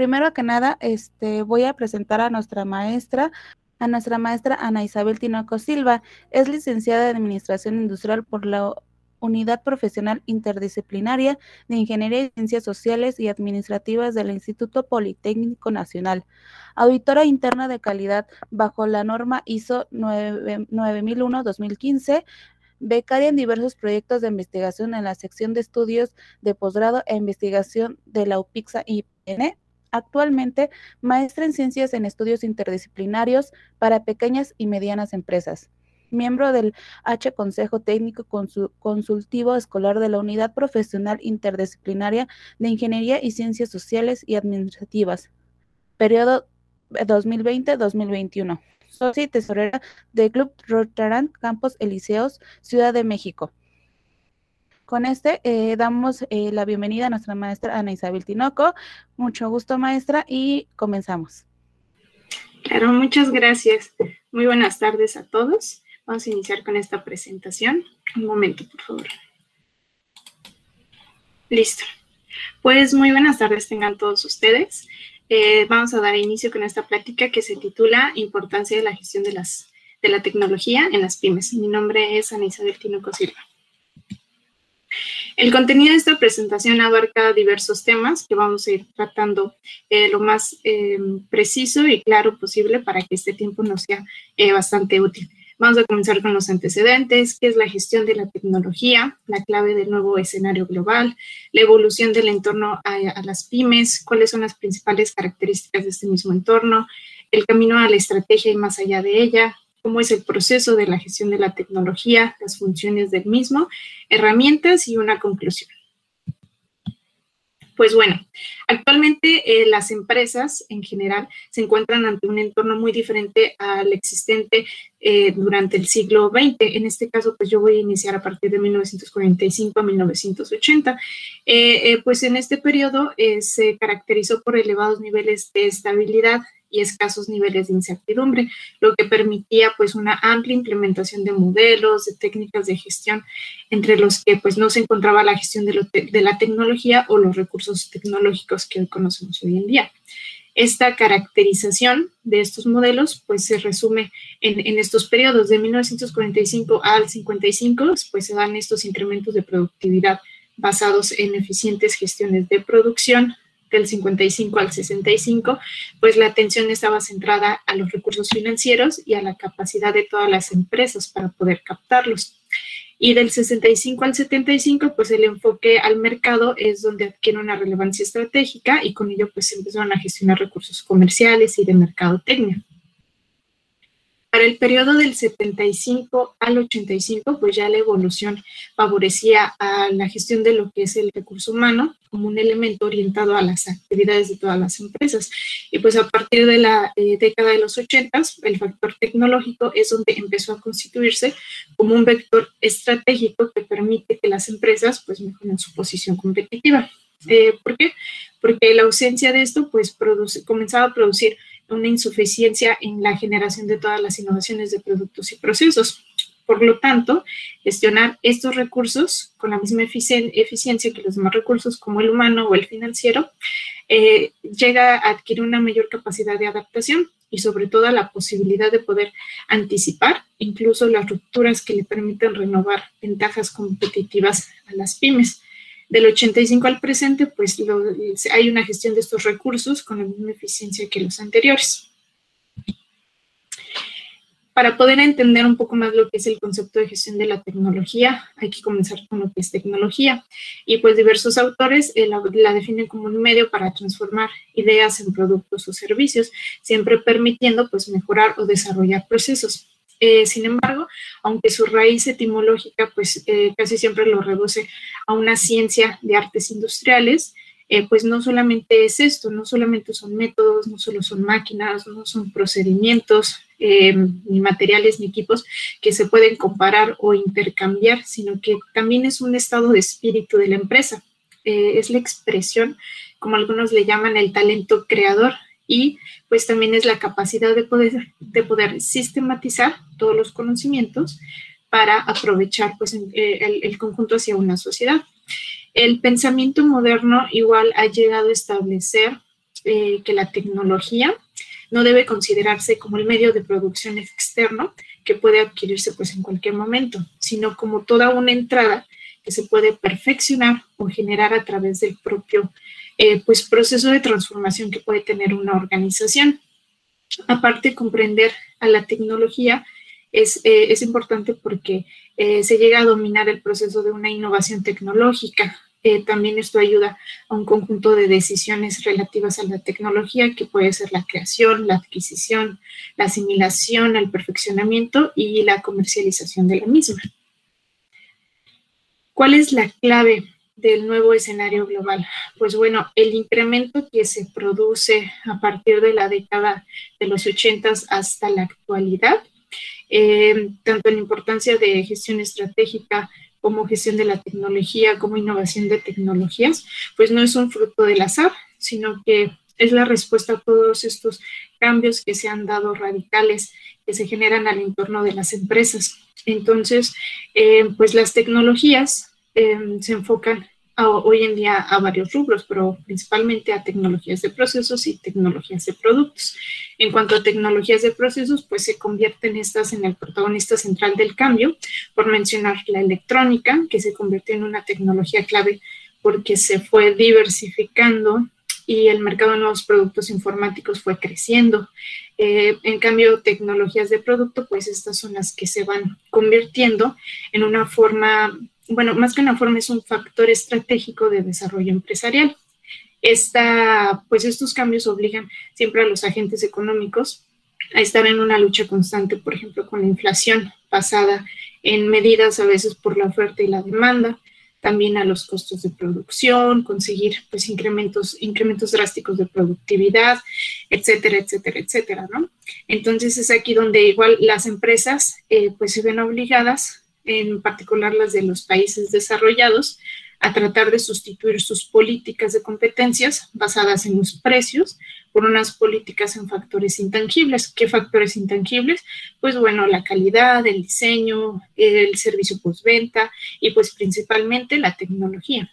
primero que nada, este, voy a presentar a nuestra maestra, a nuestra maestra Ana Isabel Tinoco Silva. Es licenciada en Administración Industrial por la Unidad Profesional Interdisciplinaria de Ingeniería y Ciencias Sociales y Administrativas del Instituto Politécnico Nacional, auditora interna de calidad bajo la norma ISO 9001-2015, becaria en diversos proyectos de investigación en la sección de estudios de posgrado e investigación de la UPIXA IPN, actualmente maestra en ciencias en estudios interdisciplinarios para pequeñas y medianas empresas miembro del H Consejo Técnico Consultivo Escolar de la Unidad Profesional Interdisciplinaria de Ingeniería y Ciencias Sociales y Administrativas, periodo 2020-2021. Socia y tesorera del Club Rotarán Campos Elíseos, Ciudad de México. Con este eh, damos eh, la bienvenida a nuestra maestra Ana Isabel Tinoco. Mucho gusto, maestra, y comenzamos. Claro, muchas gracias. Muy buenas tardes a todos. Vamos a iniciar con esta presentación. Un momento, por favor. Listo. Pues muy buenas tardes tengan todos ustedes. Eh, vamos a dar inicio con esta plática que se titula Importancia de la gestión de, las, de la tecnología en las pymes. Mi nombre es Ana Isabel Tinoco Silva. El contenido de esta presentación abarca diversos temas que vamos a ir tratando eh, lo más eh, preciso y claro posible para que este tiempo nos sea bastante útil. Vamos a comenzar con los antecedentes, qué es la gestión de la tecnología, la clave del nuevo escenario global, la evolución del entorno a, las pymes, cuáles son las principales características de este mismo entorno, el camino a la estrategia y más allá de ella, cómo es el proceso de la gestión de la tecnología, las funciones del mismo, herramientas y una conclusión. Pues bueno, actualmente eh, las empresas en general se encuentran ante un entorno muy diferente al existente eh, durante el siglo XX. En este caso, pues yo voy a iniciar a partir de 1945 a 1980. Eh, pues en este periodo se caracterizó por elevados niveles de estabilidad y escasos niveles de incertidumbre, lo que permitía pues una amplia implementación de modelos, de técnicas de gestión, entre los que pues no se encontraba la gestión de, la tecnología o los recursos tecnológicos que hoy conocemos hoy en día. Esta caracterización de estos modelos pues se resume en, en, estos periodos de 1945 al 55, pues se dan estos incrementos de productividad basados en eficientes gestiones de producción, del 55 al 65, pues la atención estaba centrada a los recursos financieros y a la capacidad de todas las empresas para poder captarlos. Y del 65 al 75, pues el enfoque al mercado es donde adquiere una relevancia estratégica y con ello pues empezaron a gestionar recursos comerciales y de mercadotecnia. Para el periodo del 75 al 85, pues ya la evolución favorecía a la gestión de lo que es el recurso humano como un elemento orientado a las actividades de todas las empresas. Y pues a partir de la eh, década de los 80, el factor tecnológico es donde empezó a constituirse como un vector estratégico que permite que las empresas pues mejoren su posición competitiva. Eh, ¿Por qué? Porque la ausencia de esto pues produce, comenzaba a producir una insuficiencia en la generación de todas las innovaciones de productos y procesos. Por lo tanto, gestionar estos recursos con la misma eficiencia que los demás recursos como el humano o el financiero, eh, llega a adquirir una mayor capacidad de adaptación y sobre todo la posibilidad de poder anticipar incluso las rupturas que le permiten renovar ventajas competitivas a las pymes. Del 85 al presente, pues hay una gestión de estos recursos con la misma eficiencia que los anteriores. Para poder entender un poco más lo que es el concepto de gestión de la tecnología, hay que comenzar con lo que es tecnología. Y pues diversos autores eh, la, la, definen como un medio para transformar ideas en productos o servicios, siempre permitiendo pues mejorar o desarrollar procesos. Eh, sin embargo, aunque su raíz etimológica pues eh, casi siempre lo reduce a una ciencia de artes industriales, eh, pues no solamente es esto, no solamente son métodos, no solo son máquinas, no son procedimientos, ni materiales, ni equipos que se pueden comparar o intercambiar, sino que también es un estado de espíritu de la empresa. es la expresión, como algunos le llaman, el talento creador y pues también es la capacidad de poder, de poder sistematizar todos los conocimientos para aprovechar pues eh, el, conjunto hacia una sociedad. El pensamiento moderno igual ha llegado a establecer eh, que la tecnología no debe considerarse como el medio de producción externo que puede adquirirse pues en cualquier momento, sino como toda una entrada que se puede perfeccionar o generar a través del propio eh, pues proceso de transformación que puede tener una organización. Aparte, comprender a la tecnología es, eh, es importante porque eh, se llega a dominar el proceso de una innovación tecnológica. también esto ayuda a un conjunto de decisiones relativas a la tecnología, que puede ser la creación, la adquisición, la asimilación, el perfeccionamiento y la comercialización de la misma. ¿Cuál es la clave del nuevo escenario global? Pues bueno, el incremento que se produce a partir de la década de los 80 hasta la actualidad, eh, tanto en importancia de gestión estratégica como gestión de la tecnología, como innovación de tecnologías, pues no es un fruto del azar, sino que es la respuesta a todos estos cambios que se han dado radicales que se generan al entorno de las empresas. Entonces, eh, pues las tecnologías eh, se enfocan hoy en día a varios rubros, pero principalmente a tecnologías de procesos y tecnologías de productos. En cuanto a tecnologías de procesos, pues se convierten estas en el protagonista central del cambio, por mencionar la electrónica, que se convirtió en una tecnología clave porque se fue diversificando y el mercado de nuevos productos informáticos fue creciendo. Eh, en cambio, tecnologías de producto, pues estas son las que se van convirtiendo en una forma bueno, más que una forma, es un factor estratégico de desarrollo empresarial. Esta, pues estos cambios obligan siempre a los agentes económicos a estar en una lucha constante, por ejemplo, con la inflación basada en medidas a veces por la oferta y la demanda, también a los costos de producción, conseguir pues incrementos, incrementos drásticos de productividad, etcétera, etcétera, etcétera, ¿no? Entonces es aquí donde igual las empresas eh, pues se ven obligadas en particular las de los países desarrollados, a tratar de sustituir sus políticas de competencias basadas en los precios por unas políticas en factores intangibles. ¿Qué factores intangibles? Pues bueno, la calidad, el diseño, el servicio postventa y pues principalmente la tecnología.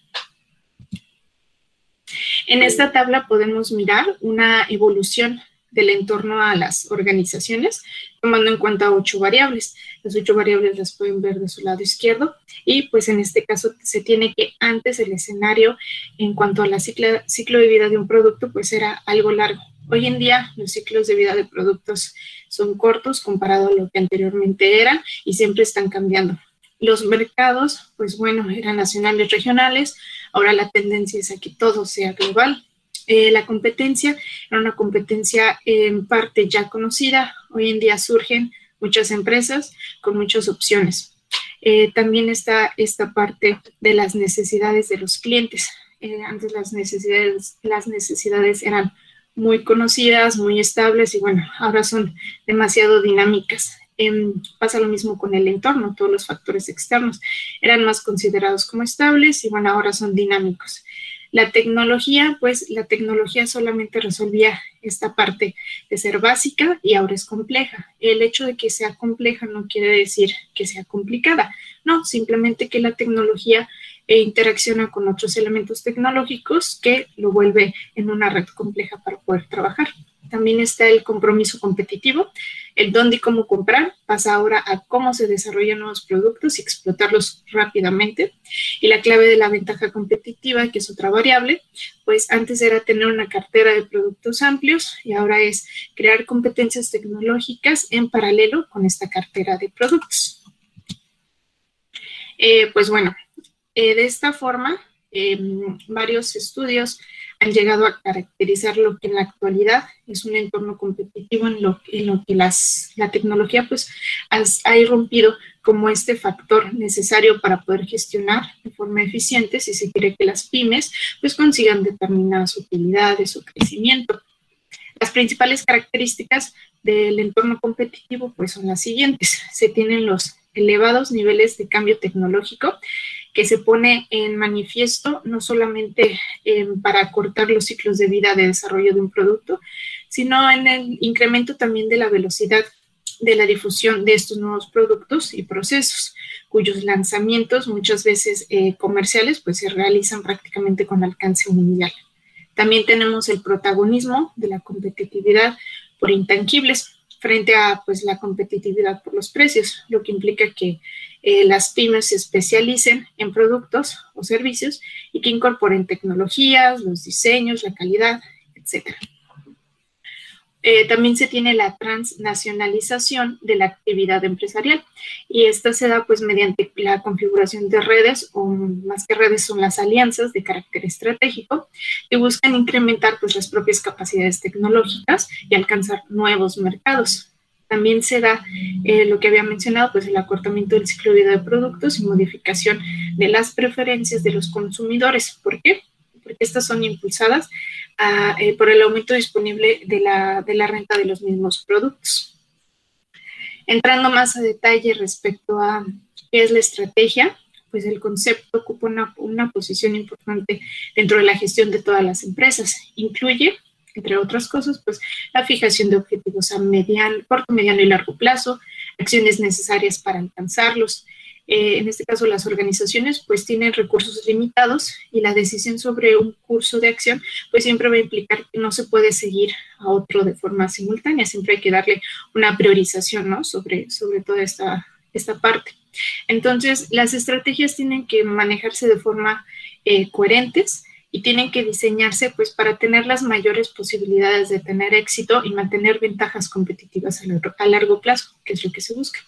En esta tabla podemos mirar una evolución del entorno a las organizaciones, tomando en cuenta ocho variables. Las ocho variables las pueden ver de su lado izquierdo y pues en este caso se tiene que antes el escenario en cuanto a la ciclo, ciclo de vida de un producto pues era algo largo. Hoy en día los ciclos de vida de productos son cortos comparado a lo que anteriormente eran y siempre están cambiando. Los mercados, pues bueno, eran nacionales, regionales. Ahora la tendencia es a que todo sea global. Eh, la competencia era una competencia en parte ya conocida. Hoy en día surgen muchas empresas con muchas opciones. Eh, también está esta parte de las necesidades de los clientes. Eh, antes las necesidades, eran muy conocidas, muy estables y bueno, ahora son demasiado dinámicas. Em, pasa lo mismo con el entorno, todos los factores externos eran más considerados como estables y bueno, ahora son dinámicos. La tecnología, pues la tecnología solamente resolvía esta parte de ser básica y ahora es compleja. El hecho de que sea compleja no quiere decir que sea complicada, no, simplemente que la tecnología eh, interacciona con otros elementos tecnológicos que lo vuelve en una red compleja para poder trabajar. También está el compromiso competitivo, el dónde y cómo comprar, pasa ahora a cómo se desarrollan nuevos productos y explotarlos rápidamente. Y la clave de la ventaja competitiva, que es otra variable, pues antes era tener una cartera de productos amplios y ahora es crear competencias tecnológicas en paralelo con esta cartera de productos. Eh, pues bueno, eh, de esta forma, em, varios estudios han llegado a caracterizar lo que en la actualidad es un entorno competitivo en lo, en lo que las, la tecnología pues ha irrumpido como este factor necesario para poder gestionar de forma eficiente si se quiere que las pymes pues consigan determinadas utilidades o crecimiento. Las principales características del entorno competitivo pues son las siguientes. Se tienen los elevados niveles de cambio tecnológico que se pone en manifiesto no solamente em, para cortar los ciclos de vida de desarrollo de un producto, sino en el incremento también de la velocidad de la difusión de estos nuevos productos y procesos, cuyos lanzamientos muchas veces eh, comerciales pues se realizan prácticamente con alcance mundial. También tenemos el protagonismo de la competitividad por intangibles frente a pues, la competitividad por los precios, lo que implica que eh, las pymes se especialicen en productos o servicios y que incorporen tecnologías, los diseños, la calidad, etcétera. Eh, también se tiene la transnacionalización de la actividad empresarial y esta se da pues mediante la configuración de redes o más que redes son las alianzas de carácter estratégico que buscan incrementar pues las propias capacidades tecnológicas y alcanzar nuevos mercados. También se da eh, lo que había mencionado, pues el acortamiento del ciclo de vida de productos y modificación de las preferencias de los consumidores. ¿Por qué? Porque estas son impulsadas ah, eh, por el aumento disponible de la, renta de los mismos productos. Entrando más a detalle respecto a qué es la estrategia, pues el concepto ocupa una, una, posición importante dentro de la gestión de todas las empresas. Incluye, entre otras cosas, pues la fijación de objetivos a mediano, corto, mediano y largo plazo, acciones necesarias para alcanzarlos, eh, en este caso las organizaciones pues tienen recursos limitados y la decisión sobre un curso de acción pues siempre va a implicar que no se puede seguir a otro de forma simultánea, siempre hay que darle una priorización ¿no? sobre, sobre toda esta, esta parte. Entonces las estrategias tienen que manejarse de forma eh, coherentes y tienen que diseñarse pues para tener las mayores posibilidades de tener éxito y mantener ventajas competitivas a largo plazo, que es lo que se busca.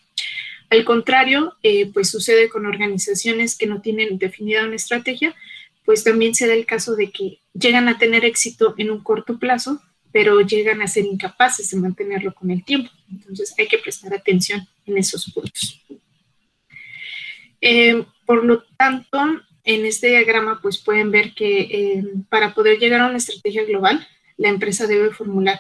Al contrario, eh, pues sucede con organizaciones que no tienen definida una estrategia, pues también se da el caso de que llegan a tener éxito en un corto plazo, pero llegan a ser incapaces de mantenerlo con el tiempo. Entonces hay que prestar atención en esos puntos. Eh, por lo tanto, en este diagrama pues pueden ver que eh, para poder llegar a una estrategia global, la empresa debe formular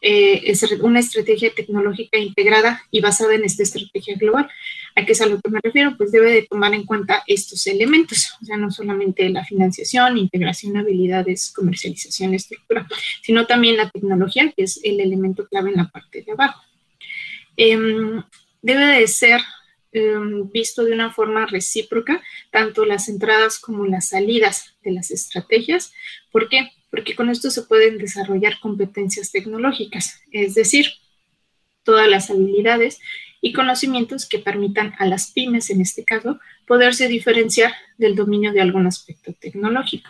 eh, una estrategia tecnológica integrada y basada en esta estrategia global. ¿A qué es a lo que me refiero? Pues debe de tomar en cuenta estos elementos, o sea, no solamente la financiación, integración, habilidades, comercialización, estructura, sino también la tecnología, que es el elemento clave en la parte de abajo. Em, debe de ser em, visto de una forma recíproca, tanto las entradas como las salidas de las estrategias. ¿Por qué? Porque con esto se pueden desarrollar competencias tecnológicas, es decir, todas las habilidades y conocimientos que permitan a las pymes, en este caso, poderse diferenciar del dominio de algún aspecto tecnológico.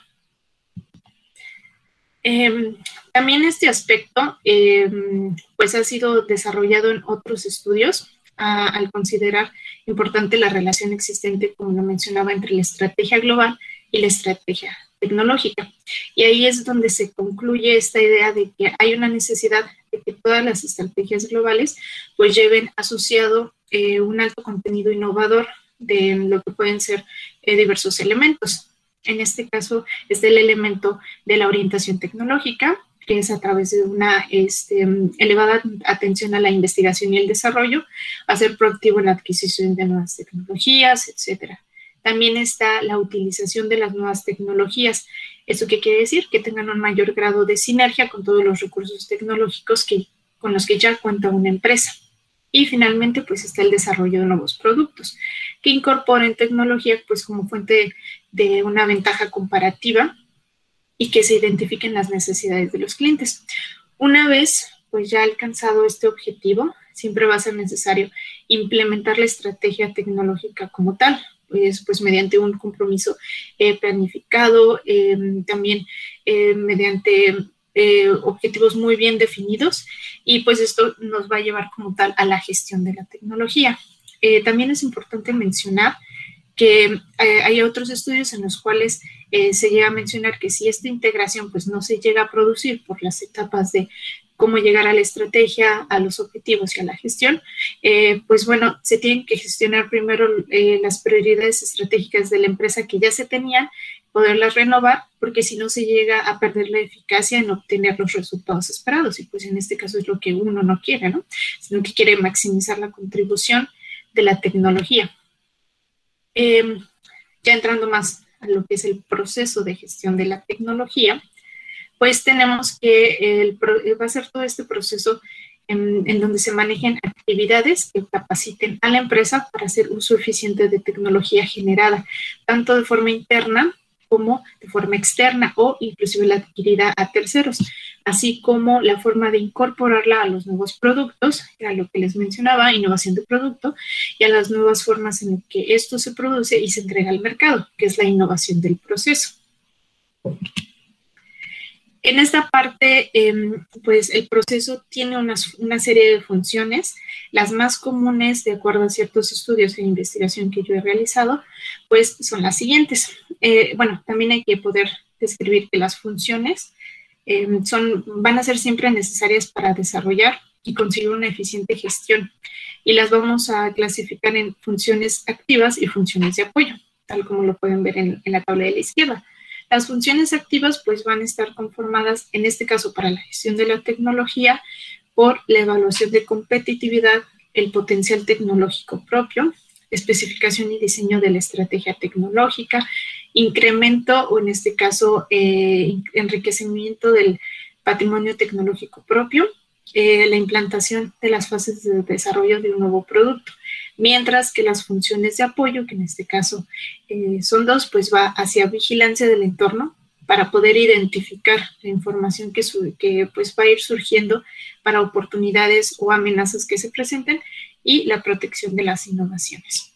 Em, también este aspecto em, pues ha sido desarrollado en otros estudios al considerar importante la relación existente, como lo mencionaba, entre la estrategia global y la estrategia tecnológica. Y ahí es donde se concluye esta idea de que hay una necesidad de que todas las estrategias globales pues lleven asociado eh, un alto contenido innovador de lo que pueden ser eh, diversos elementos. En este caso es el elemento de la orientación tecnológica, que es a través de una este, elevada atención a la investigación y el desarrollo, a ser proactivo en la adquisición de nuevas tecnologías, etcétera. También está la utilización de las nuevas tecnologías. ¿Eso qué quiere decir? Que tengan un mayor grado de sinergia con todos los recursos tecnológicos que, con los que ya cuenta una empresa. Y finalmente, pues está el desarrollo de nuevos productos que incorporen tecnología pues como fuente de una ventaja comparativa y que se identifiquen las necesidades de los clientes. Una vez pues ya alcanzado este objetivo, siempre va a ser necesario implementar la estrategia tecnológica como tal, pues, mediante un compromiso eh, planificado, em, también eh, mediante eh, objetivos muy bien definidos y pues esto nos va a llevar como tal a la gestión de la tecnología. también es importante mencionar que hay otros estudios en los cuales se llega a mencionar que si esta integración pues no se llega a producir por las etapas de cómo llegar a la estrategia, a los objetivos y a la gestión, eh, pues bueno, se tienen que gestionar primero eh, las prioridades estratégicas de la empresa que ya se tenían, poderlas renovar, porque si no se llega a perder la eficacia en obtener los resultados esperados. Y pues en este caso es lo que uno no quiere, ¿no? Sino que quiere maximizar la contribución de la tecnología. Em, ya entrando más a lo que es el proceso de gestión de la tecnología, pues tenemos que va a ser todo este proceso en, donde se manejen actividades que capaciten a la empresa para hacer uso eficiente de tecnología generada, tanto de forma interna como de forma externa o inclusive la adquirida a terceros, así como la forma de incorporarla a los nuevos productos, a lo que les mencionaba, innovación de producto, y a las nuevas formas en que esto se produce y se entrega al mercado, que es la innovación del proceso. En esta parte, em, pues el proceso tiene una serie de funciones. Las más comunes, de acuerdo a ciertos estudios e investigación que yo he realizado, pues son las siguientes. Eh, bueno, también hay que poder describir que las funciones em, son, van a ser siempre necesarias para desarrollar y conseguir una eficiente gestión. Y las vamos a clasificar en funciones activas y funciones de apoyo, tal como lo pueden ver en la tabla de la izquierda. Las funciones activas pues van a estar conformadas, en este caso para la gestión de la tecnología, por la evaluación de competitividad, el potencial tecnológico propio, especificación y diseño de la estrategia tecnológica, incremento o en este caso eh, enriquecimiento del patrimonio tecnológico propio, eh, la implantación de las fases de desarrollo de un nuevo producto mientras que las funciones de apoyo, que en este caso eh, son dos, pues va hacia vigilancia del entorno para poder identificar la información que, que pues va a ir surgiendo para oportunidades o amenazas que se presenten y la protección de las innovaciones.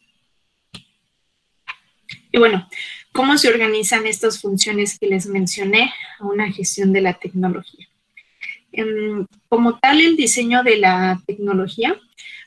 Y bueno, ¿cómo se organizan estas funciones que les mencioné a una gestión de la tecnología? Em, como tal, el diseño de la tecnología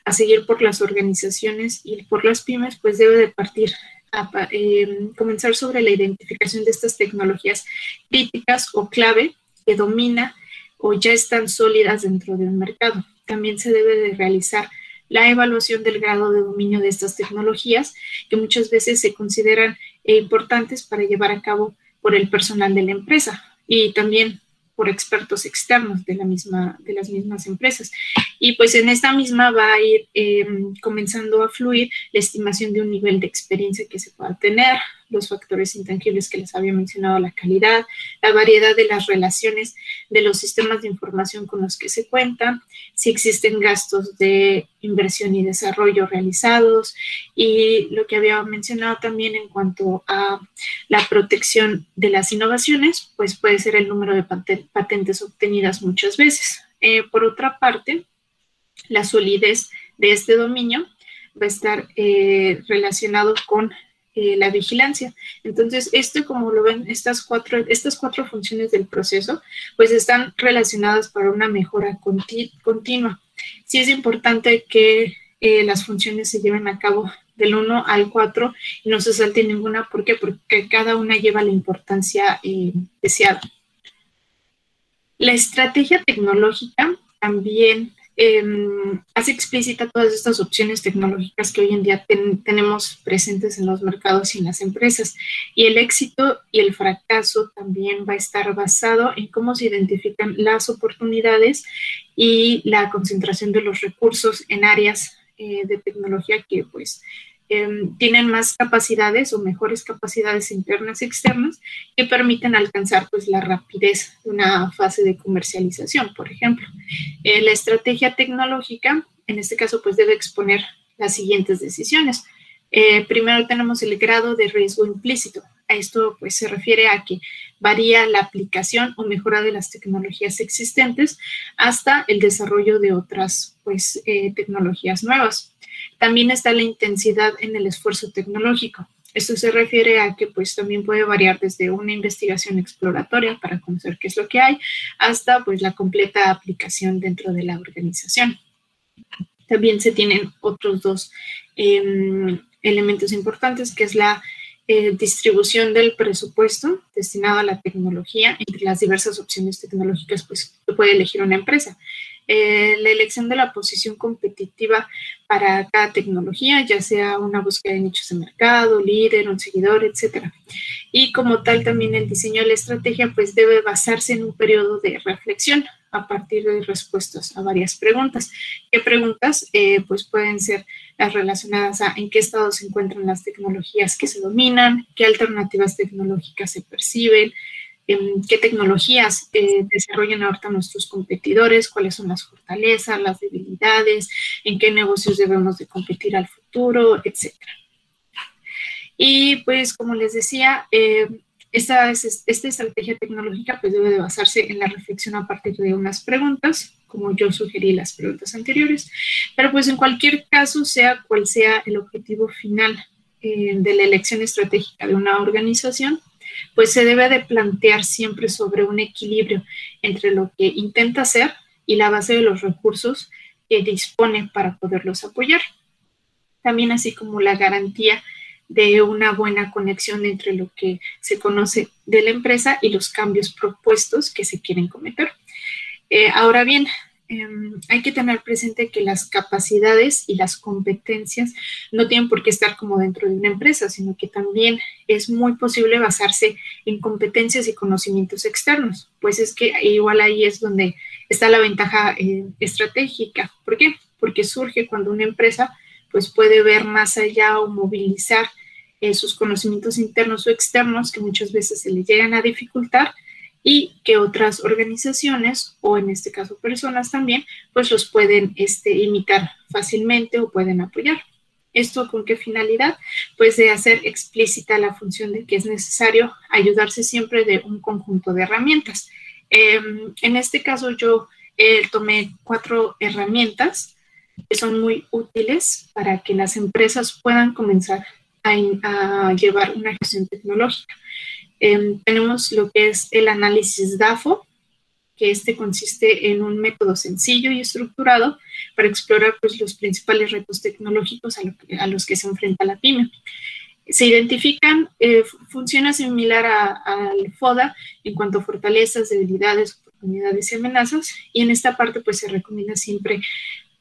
a seguir por las organizaciones y por las pymes, pues debe de partir a em, comenzar sobre la identificación de estas tecnologías críticas o clave que domina o ya están sólidas dentro de un mercado. También se debe de realizar la evaluación del grado de dominio de estas tecnologías, que muchas veces se consideran importantes para llevar a cabo por el personal de la empresa. Y también por expertos externos de, la misma, de las mismas empresas. Y pues en esta misma va a ir em, comenzando a fluir la estimación de un nivel de experiencia que se pueda tener, los factores intangibles que les había mencionado, la calidad, la variedad de las relaciones de los sistemas de información con los que se cuentan, si existen gastos de inversión y desarrollo realizados y lo que había mencionado también en cuanto a la protección de las innovaciones, pues puede ser el número de patentes obtenidas muchas veces. Eh, por otra parte, la solidez de este dominio va a estar eh, relacionado con eh, la vigilancia. Entonces, esto, como lo ven, estas cuatro, estas cuatro funciones del proceso, pues están relacionadas para una mejora continua. Sí es importante que eh, las funciones se lleven a cabo del 1 al 4 y no se salte ninguna. ¿Por qué? Porque cada una lleva la importancia eh, deseada. La estrategia tecnológica también Em, hace explícita todas estas opciones tecnológicas que hoy en día tenemos presentes en los mercados y en las empresas. Y el éxito y el fracaso también va a estar basado en cómo se identifican las oportunidades y la concentración de los recursos en áreas eh, de tecnología que pues Em, tienen más capacidades o mejores capacidades internas y externas que permiten alcanzar pues la rapidez de una fase de comercialización, por ejemplo. Eh, la estrategia tecnológica, en este caso, pues debe exponer las siguientes decisiones. Eh, primero tenemos el grado de riesgo implícito. A esto pues se refiere a que varía la aplicación o mejora de las tecnologías existentes hasta el desarrollo de otras pues eh, tecnologías nuevas. También está la intensidad en el esfuerzo tecnológico. Esto se refiere a que pues también puede variar desde una investigación exploratoria para conocer qué es lo que hay hasta pues la completa aplicación dentro de la organización. También se tienen otros dos em, elementos importantes que es la eh, distribución del presupuesto destinado a la tecnología entre las diversas opciones tecnológicas pues que puede elegir una empresa. Eh, la elección de la posición competitiva para cada tecnología, ya sea una búsqueda de nichos de mercado, líder, un seguidor, etc. Y como tal, también el diseño de la estrategia pues debe basarse en un periodo de reflexión a partir de respuestas a varias preguntas. ¿Qué preguntas? Eh, pues pueden ser las relacionadas a en qué estado se encuentran las tecnologías que se dominan, qué alternativas tecnológicas se perciben, qué tecnologías eh, desarrollan ahorita nuestros competidores, cuáles son las fortalezas, las debilidades, en qué negocios debemos de competir al futuro, etc. Y pues como les decía, eh, esta, esta estrategia tecnológica pues debe de basarse en la reflexión a partir de unas preguntas, como yo sugerí las preguntas anteriores, pero pues en cualquier caso, sea cual sea el objetivo final eh, de la elección estratégica de una organización, pues se debe de plantear siempre sobre un equilibrio entre lo que intenta hacer y la base de los recursos que dispone para poderlos apoyar. También así como la garantía de una buena conexión entre lo que se conoce de la empresa y los cambios propuestos que se quieren cometer. Eh, ahora bien, em, hay que tener presente que las capacidades y las competencias no tienen por qué estar como dentro de una empresa, sino que también es muy posible basarse en competencias y conocimientos externos, pues es que igual ahí es donde está la ventaja eh, estratégica. ¿Por qué? Porque surge cuando una empresa pues puede ver más allá o movilizar eh, sus conocimientos internos o externos que muchas veces se le llegan a dificultar y que otras organizaciones o en este caso personas también pues los pueden este, imitar fácilmente o pueden apoyar. ¿Esto con qué finalidad? Pues de hacer explícita la función de que es necesario ayudarse siempre de un conjunto de herramientas. Em, en este caso yo eh, tomé cuatro herramientas que son muy útiles para que las empresas puedan comenzar a, llevar una gestión tecnológica. Em, tenemos lo que es el análisis DAFO, que este consiste en un método sencillo y estructurado para explorar pues, los principales retos tecnológicos a, los que se enfrenta la pyme. Se identifican, eh, similar al FODA en cuanto a fortalezas, debilidades, oportunidades y amenazas, y en esta parte pues se recomienda siempre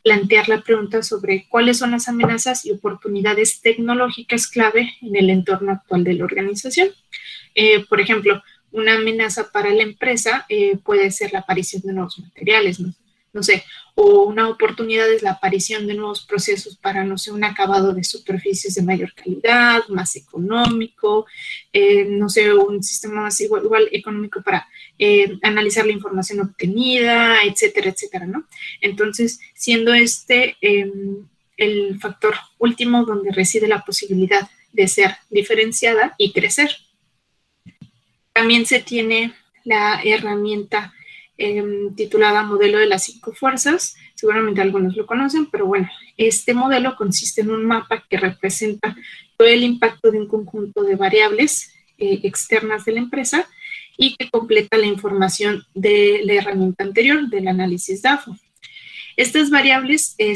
plantear la pregunta sobre cuáles son las amenazas y oportunidades tecnológicas clave en el entorno actual de la organización. Eh, por ejemplo, una amenaza para la empresa eh, puede ser la aparición de nuevos materiales, ¿no? sé, o una oportunidad es la aparición de nuevos procesos para, no sé, un acabado de superficies de mayor calidad, más económico, eh, no sé, un sistema más igual, económico para eh, analizar la información obtenida, etcétera, etcétera, ¿no? Entonces, siendo este em, el factor último donde reside la posibilidad de ser diferenciada y crecer. También se tiene la herramienta Em, titulada Modelo de las cinco fuerzas. Seguramente algunos lo conocen, pero bueno, este modelo consiste en un mapa que representa todo el impacto de un conjunto de variables eh, externas de la empresa y que completa la información de la herramienta anterior del análisis DAFO. Estas variables eh,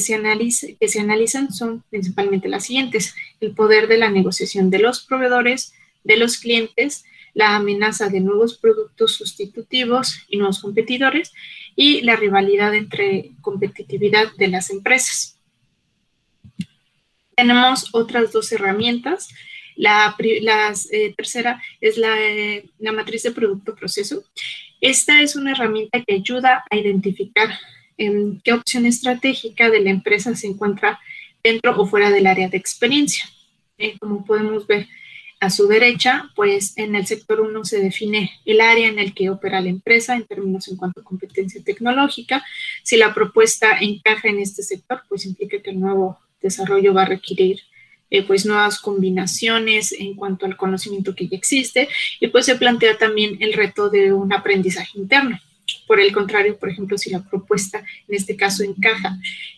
que se analizan son principalmente las siguientes, el poder de la negociación de los proveedores, de los clientes, la amenaza de nuevos productos sustitutivos y nuevos competidores y la rivalidad entre competitividad de las empresas. Tenemos otras dos herramientas. La, eh, tercera es eh, la, matriz de producto-proceso. Esta es una herramienta que ayuda a identificar en qué opción estratégica de la empresa se encuentra dentro o fuera del área de experiencia. Eh, como podemos ver, a su derecha, pues en el sector 1 se define el área en el que opera la empresa en términos en cuanto a competencia tecnológica. Si la propuesta encaja en este sector, pues implica que el nuevo desarrollo va a requerir eh, pues nuevas combinaciones en cuanto al conocimiento que ya existe y pues se plantea también el reto de un aprendizaje interno. Por el contrario, por ejemplo, si la propuesta en este caso encaja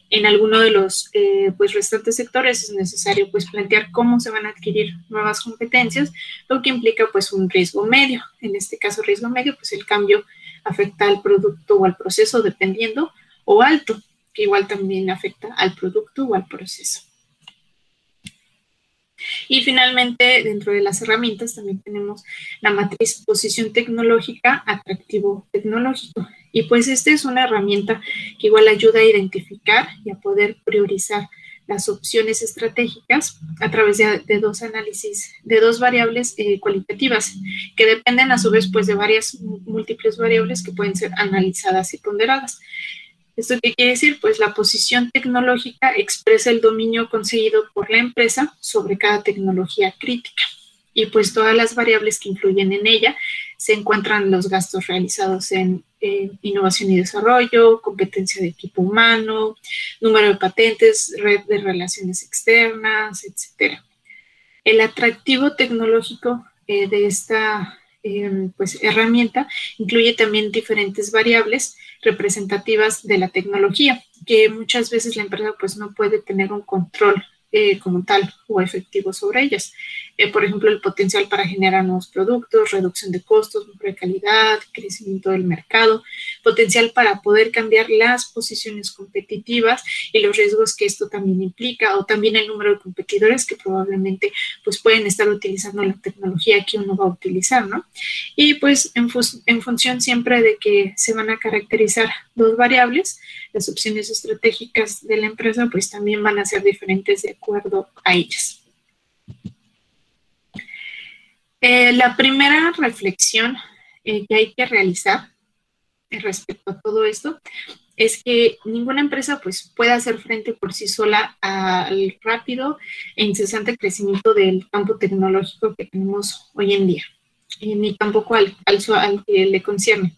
en alguno de los eh, pues restantes sectores, es necesario pues plantear cómo se van a adquirir nuevas competencias, lo que implica pues un riesgo medio. En este caso, riesgo medio, pues el cambio afecta al producto o al proceso dependiendo, o alto, que igual también afecta al producto o al proceso. Y finalmente, dentro de las herramientas también tenemos la matriz posición tecnológica, atractivo tecnológico. Y pues esta es una herramienta que igual ayuda a identificar y a poder priorizar las opciones estratégicas a través de, dos análisis, de dos variables eh, cualitativas, que dependen a su vez pues de varias múltiples variables que pueden ser analizadas y ponderadas. ¿Esto qué quiere decir? Pues la posición tecnológica expresa el dominio conseguido por la empresa sobre cada tecnología crítica. Y pues todas las variables que influyen en ella se encuentran los gastos realizados en innovación y desarrollo, competencia de equipo humano, número de patentes, red de relaciones externas, etc. El atractivo tecnológico eh, de esta em, pues, herramienta incluye también diferentes variables representativas de la tecnología, que muchas veces la empresa pues no puede tener un control eh, como tal o efectivo sobre ellas. Eh, por ejemplo, el potencial para generar nuevos productos, reducción de costos, mejor calidad, crecimiento del mercado, potencial para poder cambiar las posiciones competitivas y los riesgos que esto también implica, o también el número de competidores que probablemente pues pueden estar utilizando la tecnología que uno va a utilizar, ¿no? Y pues en, en función siempre de que se van a caracterizar dos variables, las opciones estratégicas de la empresa pues también van a ser diferentes de acuerdo a ellas. Eh, la primera reflexión eh, que hay que realizar respecto a todo esto es que ninguna empresa pues puede hacer frente por sí sola al rápido e incesante crecimiento del campo tecnológico que tenemos hoy en día, ni tampoco al, al que le concierne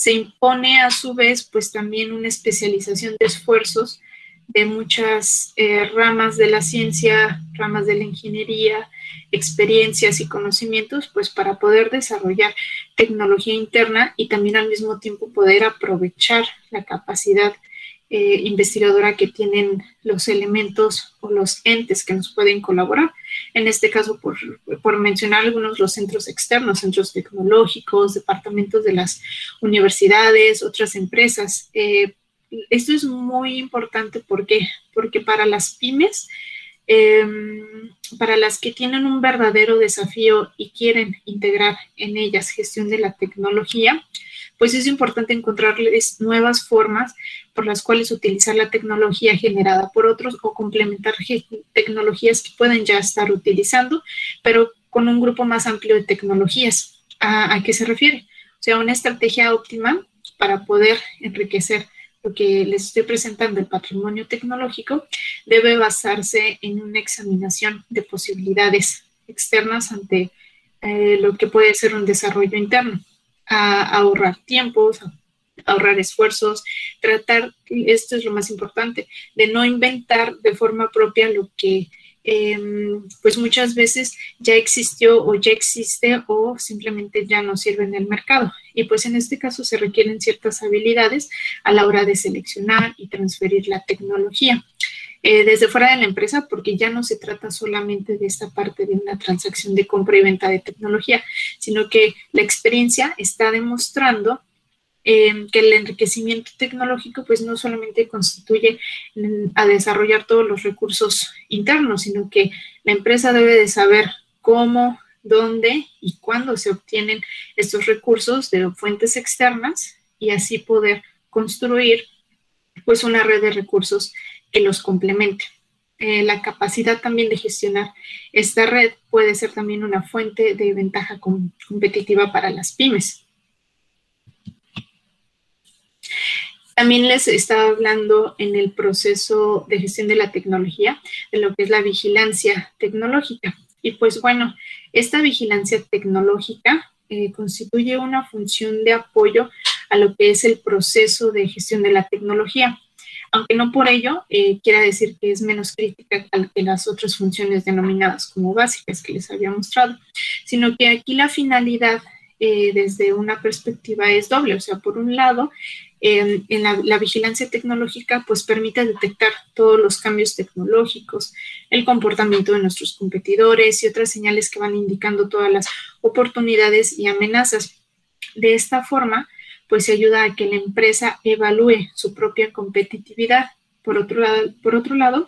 se impone a su vez pues también una especialización de esfuerzos de muchas eh, ramas de la ciencia, ramas de la ingeniería, experiencias y conocimientos, pues para poder desarrollar tecnología interna y también al mismo tiempo poder aprovechar la capacidad eh, investigadora que tienen los elementos o los entes que nos pueden colaborar. En este caso, por, por, mencionar algunos, los centros externos, centros tecnológicos, departamentos de las universidades, otras empresas. Eh, esto es muy importante ¿por porque para las pymes, em, para las que tienen un verdadero desafío y quieren integrar en ellas gestión de la tecnología, pues es importante encontrarles nuevas formas por las cuales utilizar la tecnología generada por otros o complementar tecnologías que pueden ya estar utilizando, pero con un grupo más amplio de tecnologías. ¿A, qué se refiere? O sea, una estrategia óptima para poder enriquecer lo que les estoy presentando, el patrimonio tecnológico, debe basarse en una examinación de posibilidades externas ante eh, lo que puede ser un desarrollo interno a ahorrar tiempos, a ahorrar esfuerzos, tratar, esto es lo más importante, de no inventar de forma propia lo que em, pues muchas veces ya existió o ya existe o simplemente ya no sirve en el mercado. Y pues en este caso se requieren ciertas habilidades a la hora de seleccionar y transferir la tecnología. Eh, desde fuera de la empresa, porque ya no se trata solamente de esta parte de una transacción de compra y venta de tecnología, sino que la experiencia está demostrando eh, que el enriquecimiento tecnológico pues no solamente constituye a desarrollar todos los recursos internos, sino que la empresa debe de saber cómo, dónde y cuándo se obtienen estos recursos de fuentes externas y así poder construir pues una red de recursos que los complemente. Eh, la capacidad también de gestionar esta red puede ser también una fuente de ventaja competitiva para las pymes. También les estaba hablando en el proceso de gestión de la tecnología de lo que es la vigilancia tecnológica. Y pues bueno, esta vigilancia tecnológica eh, constituye una función de apoyo a lo que es el proceso de gestión de la tecnología aunque no por ello eh, quiera decir que es menos crítica que las otras funciones denominadas como básicas que les había mostrado, sino que aquí la finalidad eh, desde una perspectiva es doble, o sea, por un lado, en la, vigilancia tecnológica pues permite detectar todos los cambios tecnológicos, el comportamiento de nuestros competidores y otras señales que van indicando todas las oportunidades y amenazas. De esta forma, pues ayuda a que la empresa evalúe su propia competitividad. Por otro lado, por otro lado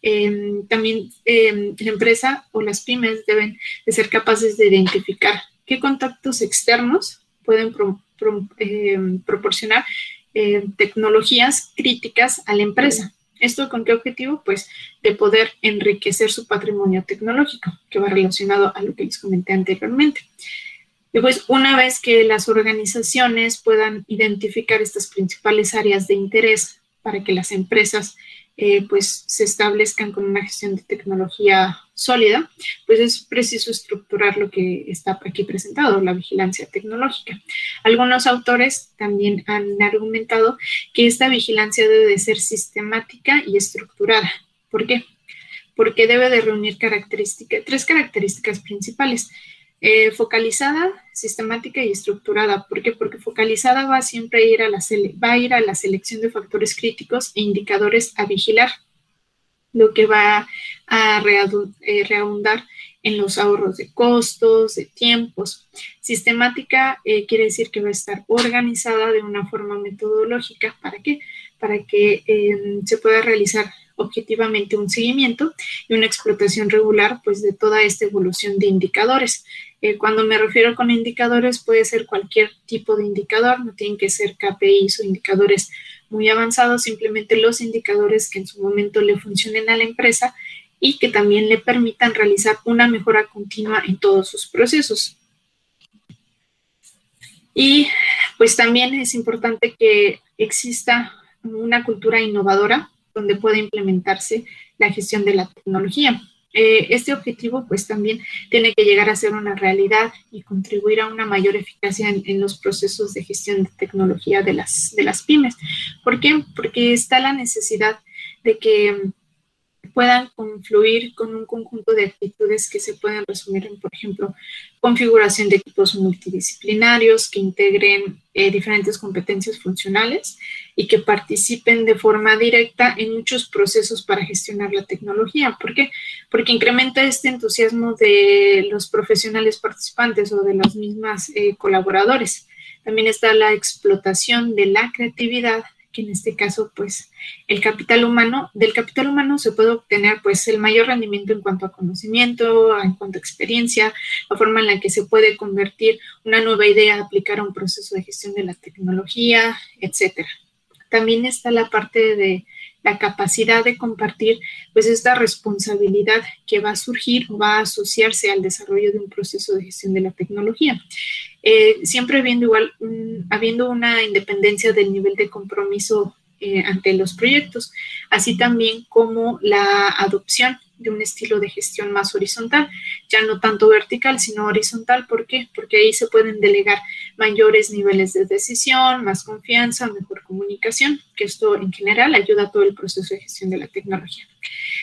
em, también em, la empresa o las pymes deben de ser capaces de identificar qué contactos externos pueden em, proporcionar tecnologías críticas a la empresa. ¿Esto con qué objetivo? Pues de poder enriquecer su patrimonio tecnológico, que va relacionado a lo que les comenté anteriormente. Después, una vez que las organizaciones puedan identificar estas principales áreas de interés para que las empresas eh, pues se establezcan con una gestión de tecnología sólida, pues es preciso estructurar lo que está aquí presentado, la vigilancia tecnológica. Algunos autores también han argumentado que esta vigilancia debe de ser sistemática y estructurada. ¿Por qué? Porque debe de reunir tres características principales Eh, focalizada, sistemática y estructurada. ¿Por qué? Porque focalizada va siempre a ir a la, ir a la selección de factores críticos e indicadores a vigilar, lo que va a eh, reabundar en los ahorros de costos, de tiempos. Sistemática eh, quiere decir que va a estar organizada de una forma metodológica. ¿Para qué? Para que em, se pueda realizar objetivamente un seguimiento y una explotación regular pues de toda esta evolución de indicadores. Eh, cuando me refiero con indicadores puede ser cualquier tipo de indicador, no tienen que ser KPIs o indicadores muy avanzados, simplemente los indicadores que en su momento le funcionen a la empresa y que también le permitan realizar una mejora continua en todos sus procesos. Y pues también es importante que exista una cultura innovadora donde pueda implementarse la gestión de la tecnología. Eh, este objetivo pues también tiene que llegar a ser una realidad y contribuir a una mayor eficacia en, los procesos de gestión de tecnología de las, de las pymes. ¿Por qué? Porque está la necesidad de que puedan confluir con un conjunto de actitudes que se pueden resumir en, por ejemplo, configuración de equipos multidisciplinarios que integren eh, diferentes competencias funcionales y que participen de forma directa en muchos procesos para gestionar la tecnología. ¿Por qué? Porque incrementa este entusiasmo de los profesionales participantes o de los mismos eh, colaboradores. También está la explotación de la creatividad que en este caso, pues, el capital humano, del capital humano se puede obtener, pues, el mayor rendimiento en cuanto a conocimiento, en cuanto a experiencia, la forma en la que se puede convertir una nueva idea, aplicar a un proceso de gestión de la tecnología, etcétera. También está la parte de la capacidad de compartir, pues, esta responsabilidad que va a surgir o va a asociarse al desarrollo de un proceso de gestión de la tecnología. Eh, siempre habiendo igual, habiendo una independencia del nivel de compromiso eh, ante los proyectos, así también como la adopción de un estilo de gestión más horizontal, ya no tanto vertical, sino horizontal. ¿Por qué? Porque ahí se pueden delegar mayores niveles de decisión, más confianza, mejor comunicación, que esto en general ayuda a todo el proceso de gestión de la tecnología.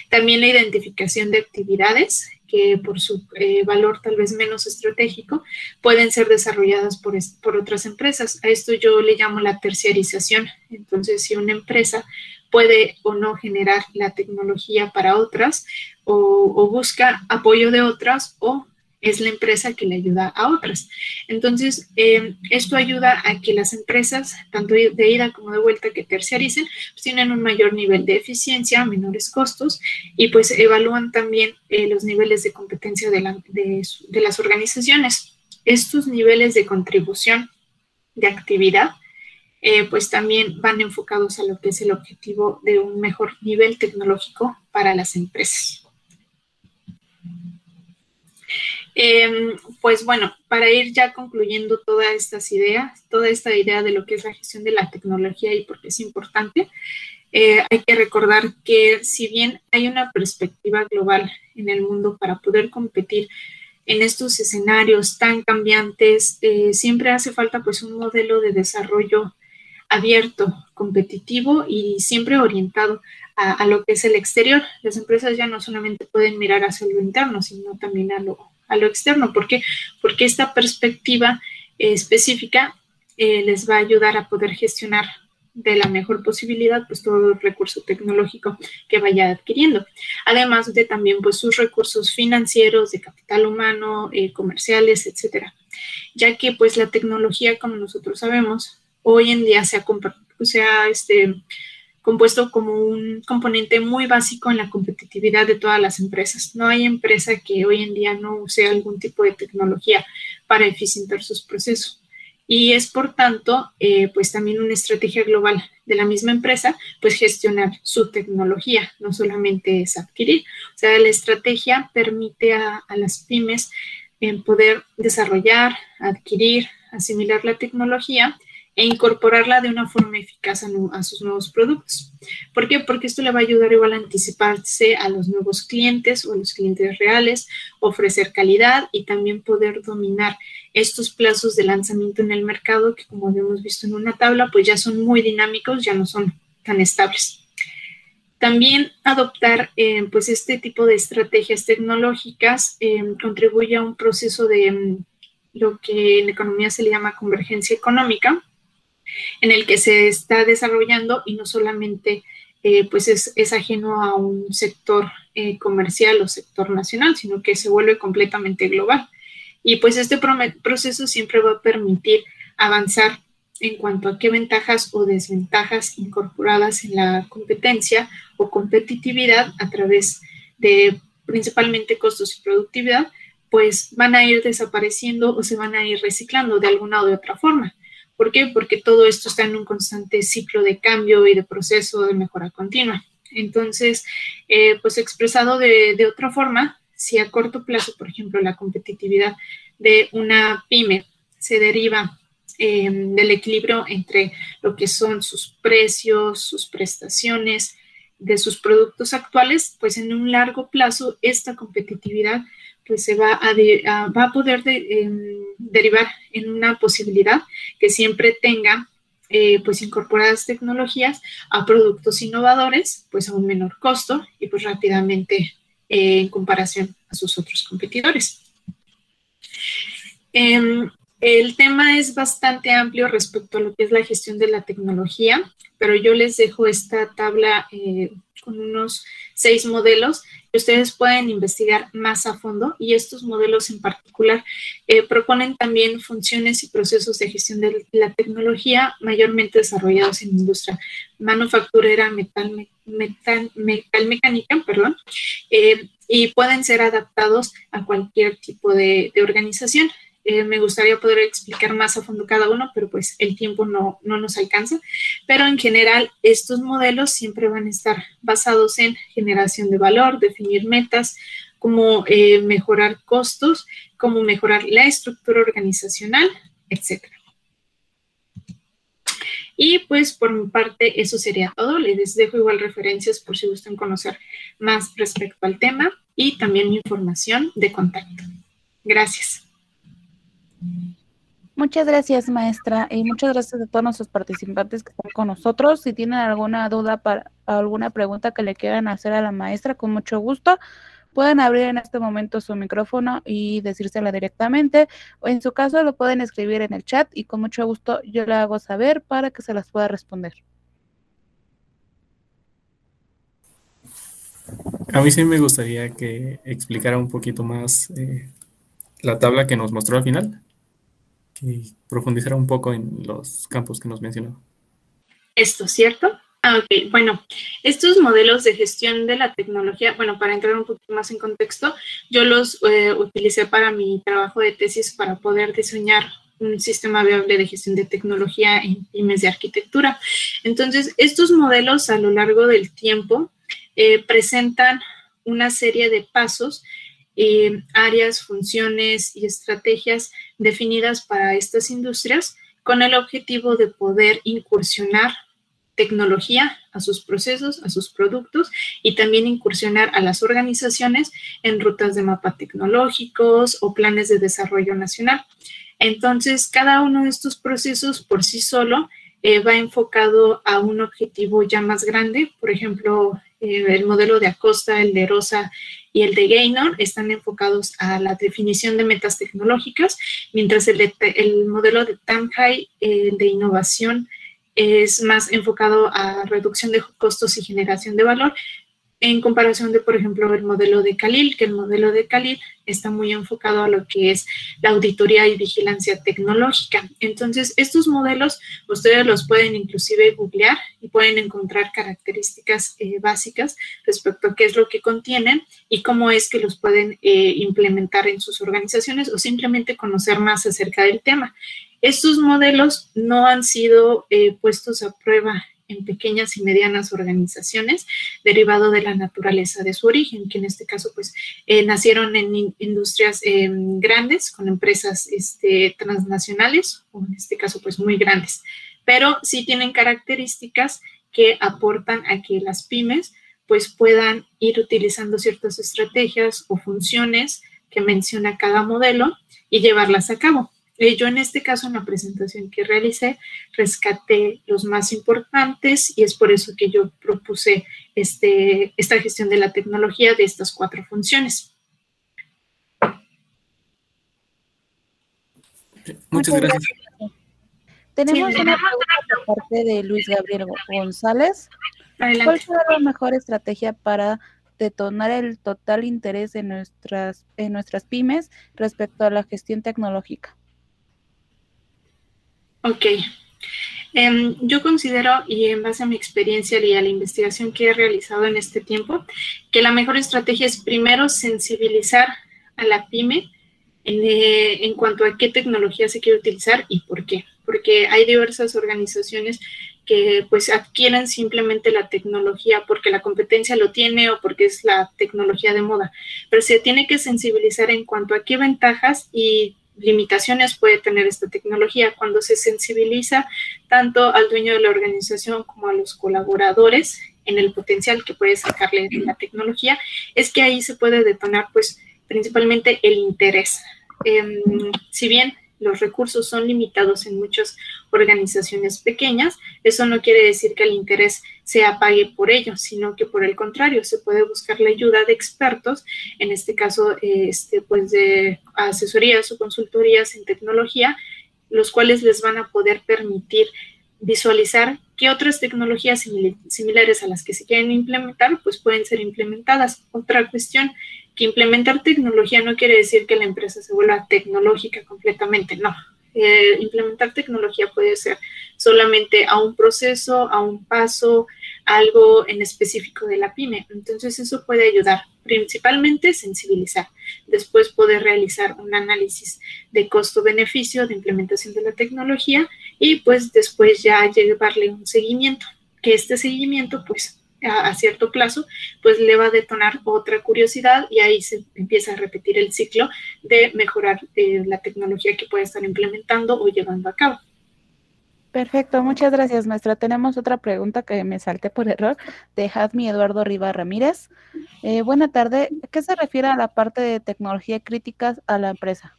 También la identificación de actividades que por su eh, valor tal vez menos estratégico pueden ser desarrolladas por, por otras empresas. A esto yo le llamo la terciarización. Entonces, si una empresa puede o no generar la tecnología para otras o, busca apoyo de otras o es la empresa que le ayuda a otras. Entonces, em, esto ayuda a que las empresas, tanto de ida como de vuelta, que terciaricen, pues tienen un mayor nivel de eficiencia, menores costos y pues evalúan también eh, los niveles de competencia de, de las organizaciones. Estos niveles de contribución de actividad eh, pues también van enfocados a lo que es el objetivo de un mejor nivel tecnológico para las empresas. Em, pues bueno, para ir ya concluyendo todas estas ideas, toda esta idea de lo que es la gestión de la tecnología y por qué es importante, eh, hay que recordar que si bien hay una perspectiva global en el mundo para poder competir en estos escenarios tan cambiantes, eh, siempre hace falta pues un modelo de desarrollo abierto, competitivo y siempre orientado a, lo que es el exterior. Las empresas ya no solamente pueden mirar hacia lo interno, sino también a lo, a lo externo. ¿Por qué? Porque esta perspectiva específica eh, les va a ayudar a poder gestionar de la mejor posibilidad pues todo el recurso tecnológico que vaya adquiriendo además de también pues sus recursos financieros de capital humano eh, comerciales etcétera ya que pues la tecnología como nosotros sabemos hoy en día se ha, este, compuesto como un componente muy básico en la competitividad de todas las empresas. No hay empresa que hoy en día no use algún tipo de tecnología para eficientar sus procesos. Y es por tanto, eh, pues también una estrategia global de la misma empresa, pues gestionar su tecnología, no solamente es adquirir. O sea, la estrategia permite a, las pymes en poder desarrollar, adquirir, asimilar la tecnología e incorporarla de una forma eficaz a, sus nuevos productos. ¿Por qué? Porque esto le va a ayudar igual a anticiparse a los nuevos clientes o a los clientes reales, ofrecer calidad y también poder dominar estos plazos de lanzamiento en el mercado que como hemos visto en una tabla, pues ya son muy dinámicos, ya no son tan estables. También adoptar eh, pues este tipo de estrategias tecnológicas eh, contribuye a un proceso de mm, lo que en economía se le llama convergencia económica, en el que se está desarrollando y no solamente eh, pues es, ajeno a un sector comercial o sector nacional, sino que se vuelve completamente global. Y pues este proceso siempre va a permitir avanzar en cuanto a qué ventajas o desventajas incorporadas en la competencia o competitividad a través de principalmente costos y productividad, pues van a ir desapareciendo o se van a ir reciclando de alguna de otra forma. ¿Por qué? Porque todo esto está en un constante ciclo de cambio y de proceso de mejora continua. Entonces, eh, pues expresado de, otra forma, si a corto plazo, por ejemplo, la competitividad de una pyme se deriva Em, del equilibrio entre lo que son sus precios, sus prestaciones de sus productos actuales, pues en un largo plazo esta competitividad pues se va a, va a poder em, derivar en una posibilidad que siempre tenga eh, pues incorporadas tecnologías a productos innovadores, pues a un menor costo y pues rápidamente eh, en comparación a sus otros competidores. Em, el tema es bastante amplio respecto a lo que es la gestión de la tecnología, pero yo les dejo esta tabla eh, con unos seis modelos que ustedes pueden investigar más a fondo y estos modelos en particular eh, proponen también funciones y procesos de gestión de la tecnología mayormente desarrollados en industria manufacturera, metal, metal, mecánica, perdón, eh, y pueden ser adaptados a cualquier tipo de organización. Eh, me gustaría poder explicar más a fondo cada uno, pero pues el tiempo no, nos alcanza. Pero en general, estos modelos siempre van a estar basados en generación de valor, definir metas, cómo eh, mejorar costos, cómo mejorar la estructura organizacional, etc. Y pues por mi parte eso sería todo. Les dejo igual referencias por si gustan conocer más respecto al tema y también información de contacto. Gracias. Muchas gracias, maestra, y muchas gracias a todos nuestros participantes que están con nosotros. Si tienen alguna duda para alguna pregunta que le quieran hacer a la maestra, con mucho gusto, pueden abrir en este momento su micrófono y decírsela directamente, o en su caso lo pueden escribir en el chat y con mucho gusto yo le hago saber para que se las pueda responder. A mí sí me gustaría que explicara un poquito más eh, la tabla que nos mostró al final y profundizar un poco en los campos que nos mencionó. Esto, ¿cierto? Ah, ok, bueno, estos modelos de gestión de la tecnología, bueno, para entrar un poquito más en contexto, yo los eh, utilicé para mi trabajo de tesis para poder diseñar un sistema viable de gestión de tecnología en pymes de arquitectura. Entonces, estos modelos a lo largo del tiempo eh, presentan una serie de pasos eh, áreas, funciones y estrategias definidas para estas industrias con el objetivo de poder incursionar tecnología a sus procesos, a sus productos y también incursionar a las organizaciones en rutas de mapa tecnológicos o planes de desarrollo nacional. Entonces, cada uno de estos procesos por sí solo eh, va enfocado a un objetivo ya más grande. Por ejemplo, eh, el modelo de Acosta, el de Rosa y el de Gaynor están enfocados a la definición de metas tecnológicas, mientras el, el modelo de Tamhai eh, de innovación es más enfocado a reducción de costos y generación de valor, en comparación de, por ejemplo, el modelo de Khalil, que el modelo de Khalil está muy enfocado a lo que es la auditoría y vigilancia tecnológica. Entonces, estos modelos ustedes los pueden inclusive googlear y pueden encontrar características eh, básicas respecto a qué es lo que contienen y cómo es que los pueden eh, implementar en sus organizaciones o simplemente conocer más acerca del tema. Estos modelos no han sido eh, puestos a prueba en pequeñas y medianas organizaciones, derivado de la naturaleza de su origen, que en este caso pues eh, nacieron en industrias em, grandes, con empresas este, transnacionales, o en este caso pues muy grandes, pero sí tienen características que aportan a que las pymes pues puedan ir utilizando ciertas estrategias o funciones que menciona cada modelo y llevarlas a cabo. Eh, yo en este caso, en la presentación que realicé, rescaté los más importantes y es por eso que yo propuse este, esta gestión de la tecnología de estas cuatro funciones. Muchas gracias. Tenemos una pregunta por parte de Luis Gabriel González. ¿Cuál será la mejor estrategia para detonar el total interés en nuestras, en nuestras pymes respecto a la gestión tecnológica? Ok. Em, yo considero, y en base a mi experiencia y a la investigación que he realizado en este tiempo, que la mejor estrategia es primero sensibilizar a la pyme en, eh, en cuanto a qué tecnología se quiere utilizar y por qué. Porque hay diversas organizaciones que pues adquieren simplemente la tecnología porque la competencia lo tiene o porque es la tecnología de moda, pero se tiene que sensibilizar en cuanto a qué ventajas y limitaciones puede tener esta tecnología. Cuando se sensibiliza tanto al dueño de la organización como a los colaboradores en el potencial que puede sacarle la tecnología, es que ahí se puede detonar pues principalmente el interés. Em, si bien los recursos son limitados en muchas organizaciones pequeñas, eso no quiere decir que el interés se apague por ello, sino que por el contrario, se puede buscar la ayuda de expertos, en este caso, este, pues de asesorías o consultorías en tecnología, los cuales les van a poder permitir visualizar qué otras tecnologías similares a las que se quieren implementar, pues pueden ser implementadas. Otra cuestión que implementar tecnología no quiere decir que la empresa se vuelva tecnológica completamente, no. Eh, implementar tecnología puede ser solamente a un proceso, a un paso, algo en específico de la pyme. Entonces eso puede ayudar, principalmente sensibilizar, después poder realizar un análisis de costo-beneficio de implementación de la tecnología y pues después ya llevarle un seguimiento, que este seguimiento pues a, cierto plazo, pues le va a detonar otra curiosidad y ahí se empieza a repetir el ciclo de mejorar eh, la tecnología que puede estar implementando o llevando a cabo. Perfecto, muchas gracias, maestra. Tenemos otra pregunta que me salté por error de Hadmi Eduardo Riva Ramírez. Eh, buena tarde. ¿Qué se refiere a la parte de tecnología críticas a la empresa?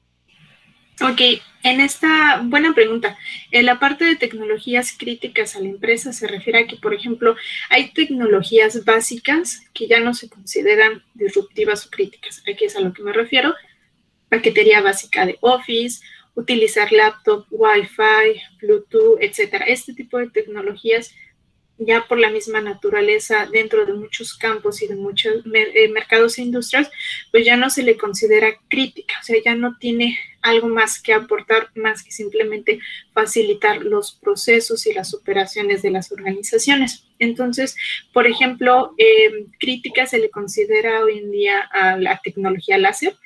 Ok, en esta buena pregunta, en la parte de tecnologías críticas a la empresa se refiere a que, por ejemplo, hay tecnologías básicas que ya no se consideran disruptivas o críticas. Aquí es a lo que me refiero. Paquetería básica de Office, utilizar laptop, Wi-Fi, Bluetooth, etcétera. Este tipo de tecnologías ya por la misma naturaleza dentro de muchos campos y de muchos eh, mercados e industrias, pues ya no se le considera crítica, o sea, ya no tiene algo más que aportar, más que simplemente facilitar los procesos y las operaciones de las organizaciones. Entonces, por ejemplo, eh, crítica se le considera hoy en día a la tecnología láser,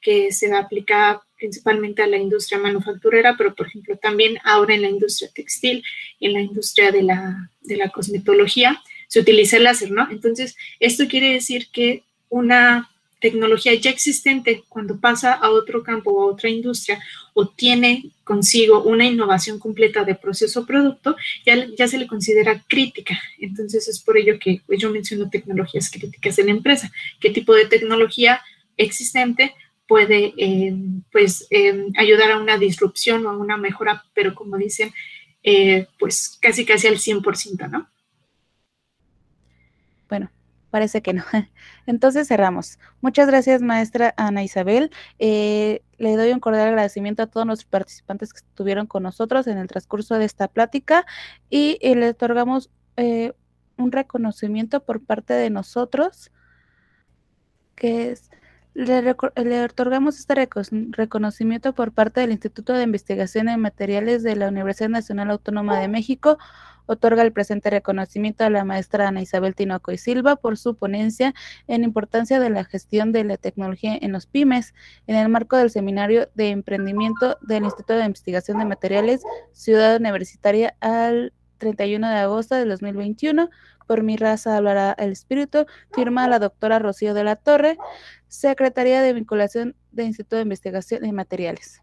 que se aplica principalmente a la industria manufacturera, pero por ejemplo también ahora en la industria textil, en la industria de la, de la cosmetología, se utiliza el láser, ¿no? Entonces, esto quiere decir que una tecnología ya existente, cuando pasa a otro campo o a otra industria o tiene consigo una innovación completa de proceso o producto, ya, ya se le considera crítica. Entonces, es por ello que pues, yo menciono tecnologías críticas en la empresa. ¿Qué tipo de tecnología existente puede eh, pues eh, ayudar a una disrupción o a una mejora, pero como dicen, eh, pues casi casi al 100%, ¿no? Bueno, parece que no. Entonces cerramos. Muchas gracias, maestra Ana Isabel. le doy un cordial agradecimiento a todos los participantes que estuvieron con nosotros en el transcurso de esta plática y, le otorgamos un reconocimiento por parte de nosotros, que es le, otorgamos este reconocimiento por parte del Instituto de Investigación en Materiales de la Universidad Nacional Autónoma de México. Otorga el presente reconocimiento a la maestra Ana Isabel Tinoco y Silva por su ponencia en importancia de la gestión de la tecnología en los pymes en el marco del Seminario de Emprendimiento del Instituto de Investigación de Materiales Ciudad Universitaria al 31 de agosto de 2021 por mi raza hablará el espíritu, firma la doctora Rocío de la Torre, Secretaría de Vinculación del Instituto de Investigación de Materiales.